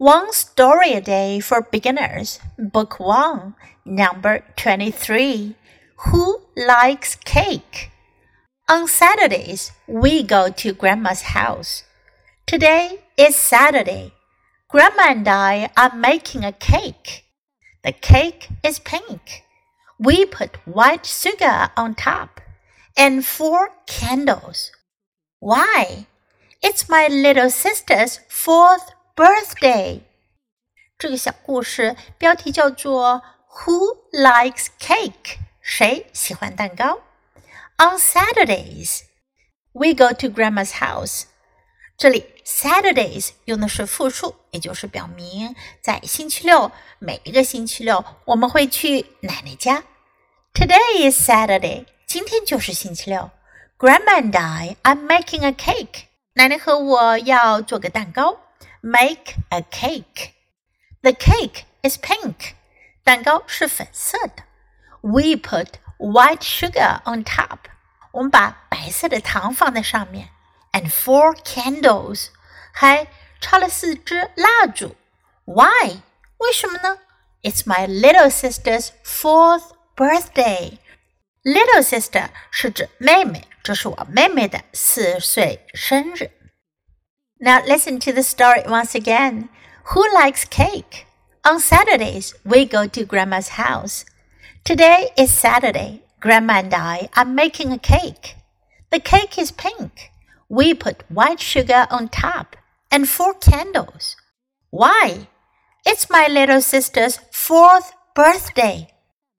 One Story a Day for Beginners, Book 1, Number 23. Who likes cake? On Saturdays, we go to Grandma's house. Today is Saturday. Grandma and I are making a cake. The cake is pink. We put white sugar on top and four candles. Why? It's my little sister's fourth birthday。这个小故事标题叫做 Who likes cake？谁喜欢蛋糕？On Saturdays, we go to Grandma's house. 这里 Saturdays 用的是复数，也就是表明在星期六，每一个星期六我们会去奶奶家。Today is Saturday，今天就是星期六。Grandma and I are making a cake。奶奶和我要做个蛋糕。 make a cake. The cake is pink. 蛋糕是粉色的。We put white sugar on top. 我们把白色的糖放在上面。And four candles. 还插了四支蜡烛。Why? 为什么呢？It's my little sister's fourth birthday. Little sister 是指妹妹，这是我妹妹的四岁生日。 Now listen to the story once again. Who likes cake? On Saturdays, we go to Grandma's house. Today is Saturday. Grandma and I are making a cake. The cake is pink. We put white sugar on top and four candles. Why? It's my little sister's fourth birthday.